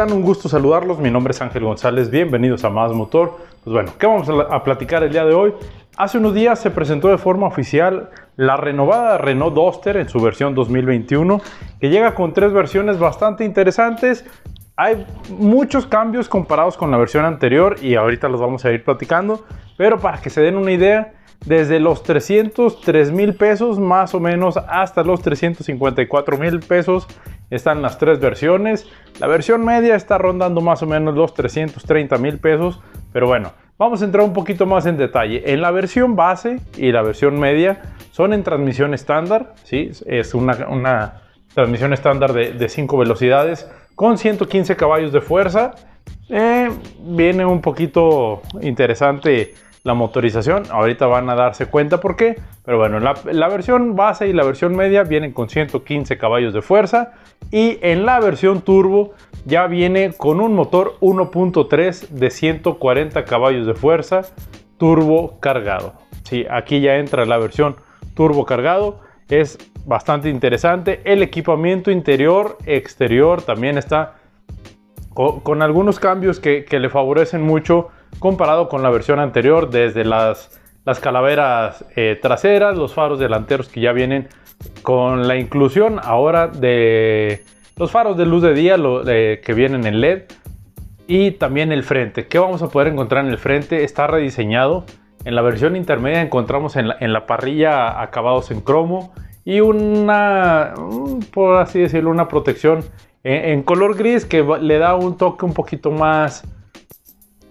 Un gusto saludarlos. Mi nombre es Ángel González. Bienvenidos a Más Motor. Pues bueno, ¿qué vamos a platicar el día de hoy? Hace unos días se presentó de forma oficial la renovada Renault Duster en su versión 2021, que llega con tres versiones bastante interesantes. Hay muchos cambios comparados con la versión anterior y ahorita los vamos a ir platicando, pero para que se den una idea, desde los 303 mil pesos más o menos hasta los 354 mil pesos están las tres versiones. La versión media está rondando más o menos los 330 mil pesos, pero bueno, vamos a entrar un poquito más en detalle. En la versión base y la versión media son en transmisión estándar, ¿sí? es una, transmisión estándar de 5 velocidades con 115 caballos de fuerza. Eh, viene un poquito interesante la motorización. Ahorita van a darse cuenta por qué. Pero bueno, la, la, versión base y la versión media vienen con 115 caballos de fuerza. Y en la versión turbo ya viene con un motor 1.3 de 140 caballos de fuerza turbo cargado. Sí, aquí ya entra la versión turbo cargado. Es bastante interesante. El equipamiento interior, exterior también está con, algunos cambios que, que le favorecen mucho comparado con la versión anterior, desde las, las calaveras eh, traseras, los faros delanteros que ya vienen con la inclusión ahora de los faros de luz de día que vienen en LED y también el frente. ¿Qué vamos a poder encontrar en el frente? Está rediseñado. En la versión intermedia encontramos en la, parrilla acabados en cromo y una, por así decirlo, una protección en color gris que le da un toque un poquito más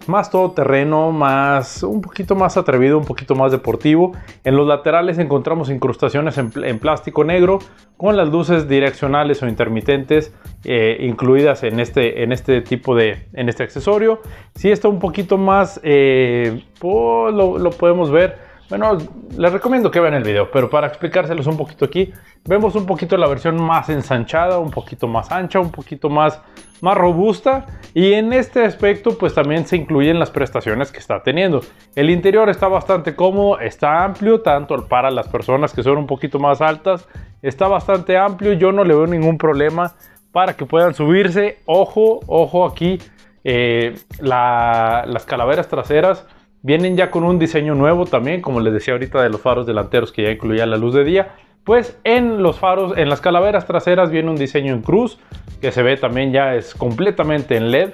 más todoterreno, más, un poquito más atrevido, un poquito más deportivo. En los laterales encontramos incrustaciones en, plástico negro con las luces direccionales o intermitentes eh, incluidas en este, en este tipo de, en este accesorio. Si está un poquito más, eh, pues, lo podemos ver bueno, les recomiendo que vean el video, pero para explicárselos un poquito aquí, vemos un poquito la versión más ensanchada, un poquito más ancha, un poquito más, más robusta y en este aspecto pues también se incluyen las prestaciones que está teniendo. El interior está bastante cómodo, está amplio, tanto para las personas que son un poquito más altas, está bastante amplio, yo no le veo ningún problema para que puedan subirse. Ojo, ojo aquí, eh, las calaveras traseras Vienen ya con un diseño nuevo también, como les decía ahorita de los faros delanteros que ya incluía la luz de día. Pues en los faros, en las calaveras traseras viene un diseño en cruz que se ve también ya es completamente en LED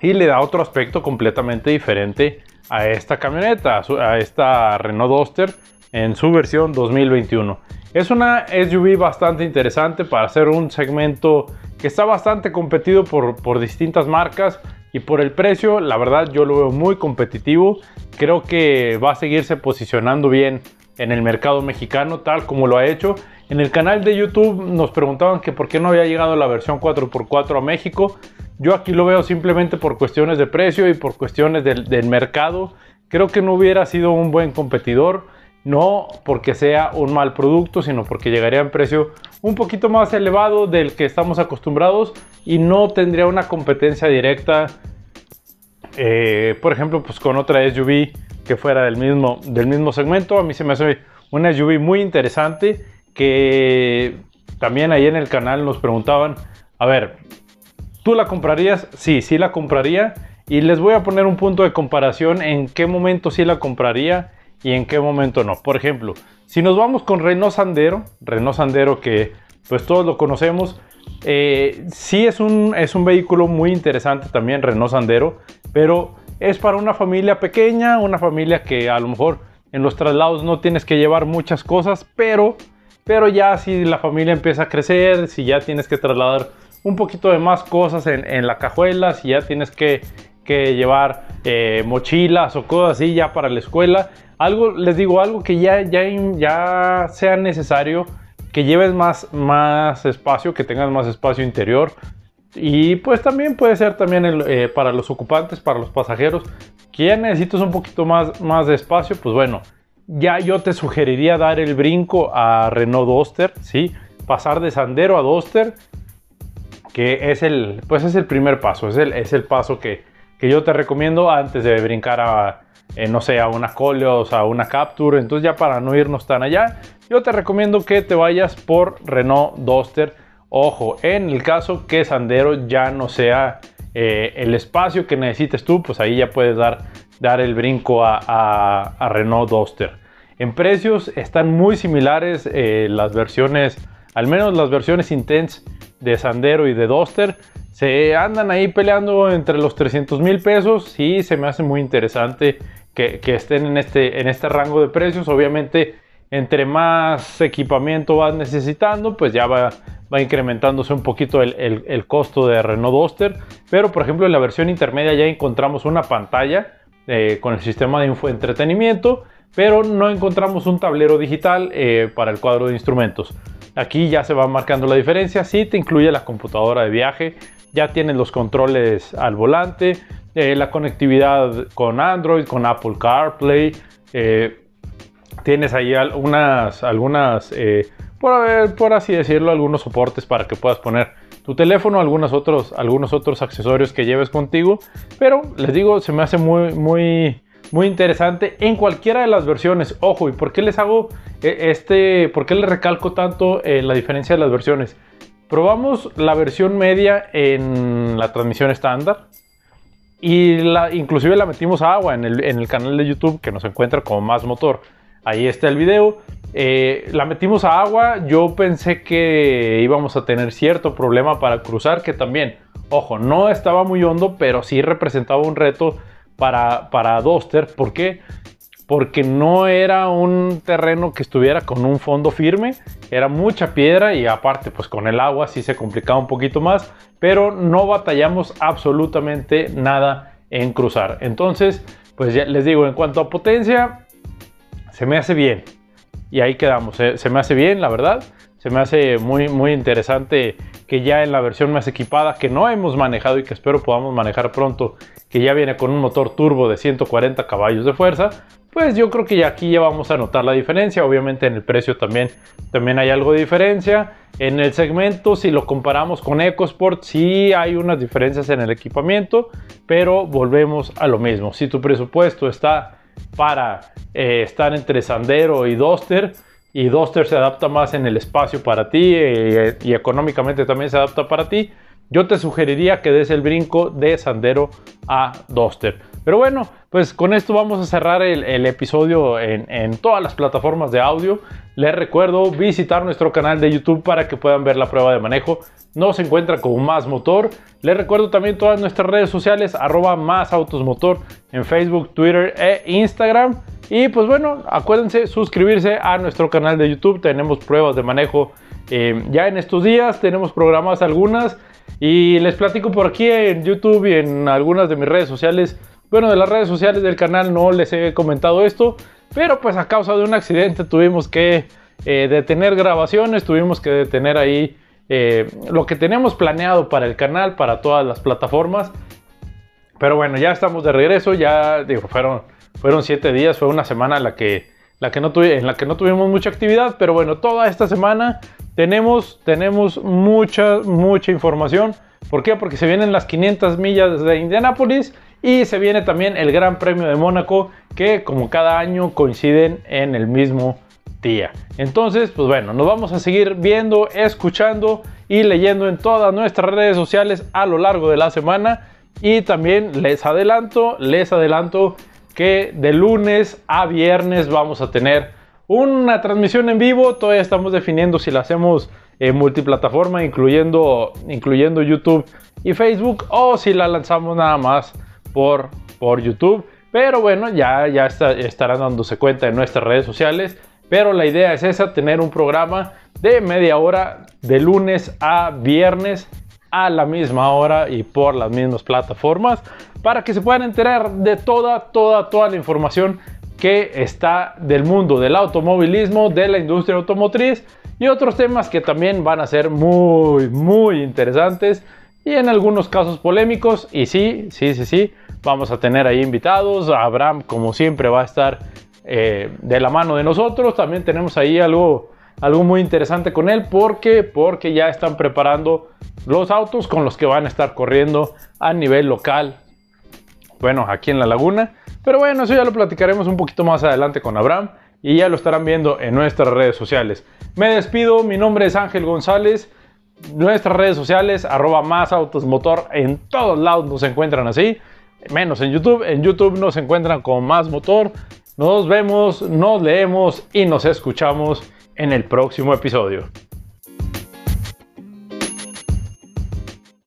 y le da otro aspecto completamente diferente a esta camioneta, a esta Renault Duster en su versión 2021. Es una SUV bastante interesante para hacer un segmento que está bastante competido por, por distintas marcas y por el precio, la verdad yo lo veo muy competitivo. Creo que va a seguirse posicionando bien en el mercado mexicano, tal como lo ha hecho. En el canal de YouTube nos preguntaban que por qué no había llegado la versión 4x4 a México. Yo aquí lo veo simplemente por cuestiones de precio y por cuestiones del, del mercado. Creo que no hubiera sido un buen competidor no porque sea un mal producto, sino porque llegaría un precio un poquito más elevado del que estamos acostumbrados y no tendría una competencia directa, eh, por ejemplo, pues con otra SUV que fuera del mismo, del mismo segmento. A mí se me hace una SUV muy interesante que también ahí en el canal nos preguntaban, a ver, ¿tú la comprarías? Sí, sí la compraría. Y les voy a poner un punto de comparación en qué momento sí la compraría y en qué momento no. Por ejemplo, si nos vamos con Renault Sandero, Renault Sandero que pues todos lo conocemos, eh, sí es un, es un vehículo muy interesante también, Renault Sandero, pero es para una familia pequeña, una familia que a lo mejor en los traslados no tienes que llevar muchas cosas, pero, pero ya si la familia empieza a crecer, si ya tienes que trasladar un poquito de más cosas en, en la cajuela, si ya tienes que, que llevar eh, mochilas o cosas así ya para la escuela, algo, les digo, algo que ya, ya, ya sea necesario, que lleves más, más espacio, que tengas más espacio interior. Y pues también puede ser también eh, para los ocupantes, para los pasajeros, que ya necesitas un poquito más, más de espacio, pues bueno, ya yo te sugeriría dar el brinco a Renault Duster, ¿sí? Pasar de Sandero a Duster, que es el, pues es el primer paso, es el, es el paso que, que yo te recomiendo antes de brincar a, eh, no sé, a una Coleos, a una Capture. Entonces ya para no irnos tan allá, yo te recomiendo que te vayas por Renault Duster Ojo, en el caso que Sandero ya no sea eh, el espacio que necesites tú, pues ahí ya puedes dar, dar el brinco a, Renault Duster. En precios están muy similares eh, las versiones, al menos las versiones Intense de Sandero y de Duster. Se andan ahí peleando entre los 300 mil pesos. Sí, se me hace muy interesante que, estén en este, en este rango de precios. Obviamente, entre más equipamiento vas necesitando, pues ya va, va incrementándose un poquito el, costo de Renault Duster. Pero por ejemplo en la versión intermedia ya encontramos una pantalla eh, con el sistema de entretenimiento, pero no encontramos un tablero digital eh, para el cuadro de instrumentos. Aquí ya se va marcando la diferencia, sí te incluye la computadora de viaje, ya tienes los controles al volante, eh, la conectividad con Android, con Apple CarPlay, tienes ahí algunas, algunas por, así decirlo, algunos soportes para que puedas poner tu teléfono, algunos otros, algunos otros accesorios que lleves contigo. Pero les digo, se me hace muy, muy, muy interesante en cualquiera de las versiones. Ojo, ¿y por qué les hago eh, este, por qué les recalco tanto eh, la diferencia de las versiones? Probamos la versión media en la transmisión estándar y la, inclusive la metimos a agua en el, en el canal de YouTube que nos encuentra como Más Motor. Ahí está el video. Eh, la metimos a agua. Yo pensé que íbamos a tener cierto problema para cruzar, que también, ojo, no estaba muy hondo, pero sí representaba un reto para, para Duster. ¿Por qué? Porque no era un terreno que estuviera con un fondo firme, era mucha piedra y aparte pues con el agua sí se complicaba un poquito más, pero no batallamos absolutamente nada en cruzar. Entonces, pues ya les digo, en cuanto a potencia, se me hace bien. Y ahí quedamos. ¿eh? Se me hace bien, la verdad. Se me hace muy, muy interesante que ya en la versión más equipada, que no hemos manejado y que espero podamos manejar pronto, que ya viene con un motor turbo de 140 caballos de fuerza, pues yo creo que ya aquí ya vamos a notar la diferencia. Obviamente en el precio también, también hay algo de diferencia. En el segmento, si lo comparamos con EcoSport, sí hay unas diferencias en el equipamiento, pero volvemos a lo mismo. Si tu presupuesto está para eh, estar entre Sandero y Duster y Duster se adapta más en el espacio para ti eh, y económicamente también se adapta para ti, yo te sugeriría que des el brinco de Sandero a Duster. Pero bueno, pues con esto vamos a cerrar el, episodio en, todas las plataformas de audio. Les recuerdo visitar nuestro canal de YouTube para que puedan ver la prueba de manejo nos encuentra como Más Motor. Les recuerdo también todas nuestras redes sociales, arroba Más Autos Motor en Facebook, Twitter e Instagram. Y pues bueno, acuérdense suscribirse a nuestro canal de YouTube. Tenemos pruebas de manejo eh, ya en estos días. Tenemos programas algunas. Y les platico por aquí en YouTube y en algunas de mis redes sociales. Bueno, de las redes sociales del canal no les he comentado esto. Pero pues a causa de un accidente tuvimos que eh, detener grabaciones. Tuvimos que detener ahí eh, lo que tenemos planeado para el canal, para todas las plataformas. Pero bueno, ya estamos de regreso, ya fueron, fueron siete días, fue una semana en la que, la que no tuvimos mucha actividad, pero bueno, toda esta semana tenemos, tenemos mucha, mucha información. ¿Por qué? Porque se vienen las 500 millas de Indianápolis y se viene también el Gran Premio de Mónaco, que como cada año coinciden en el mismo día. Entonces, pues bueno, nos vamos a seguir viendo, escuchando y leyendo en todas nuestras redes sociales a lo largo de la semana. Y también les adelanto, les adelanto que de lunes a viernes vamos a tener una transmisión en vivo. Todavía estamos definiendo si la hacemos en multiplataforma, incluyendo, incluyendo YouTube y Facebook, o si la lanzamos nada más por, por YouTube. Pero bueno, ya, ya estarán dándose cuenta en nuestras redes sociales. Pero la idea es esa, tener un programa de media hora de lunes a viernes a la misma hora y por las mismas plataformas para que se puedan enterar de toda, toda, toda la información que está del mundo del automovilismo, de la industria automotriz y otros temas que también van a ser muy, muy interesantes y en algunos casos polémicos. Y sí, sí, sí, sí, vamos a tener ahí invitados. Abraham, como siempre, va a estar eh, de la mano de nosotros. También tenemos ahí algo, algo muy interesante con él porque, porque ya están preparando los autos con los que van a estar corriendo a nivel local. Bueno, aquí en la laguna. Pero bueno, eso ya lo platicaremos un poquito más adelante con Abraham y ya lo estarán viendo en nuestras redes sociales. Me despido, mi nombre es Ángel González. Nuestras redes sociales, arroba más autos motor, en todos lados nos encuentran así, menos en YouTube. En YouTube nos encuentran con más motor. Nos vemos, nos leemos y nos escuchamos en el próximo episodio.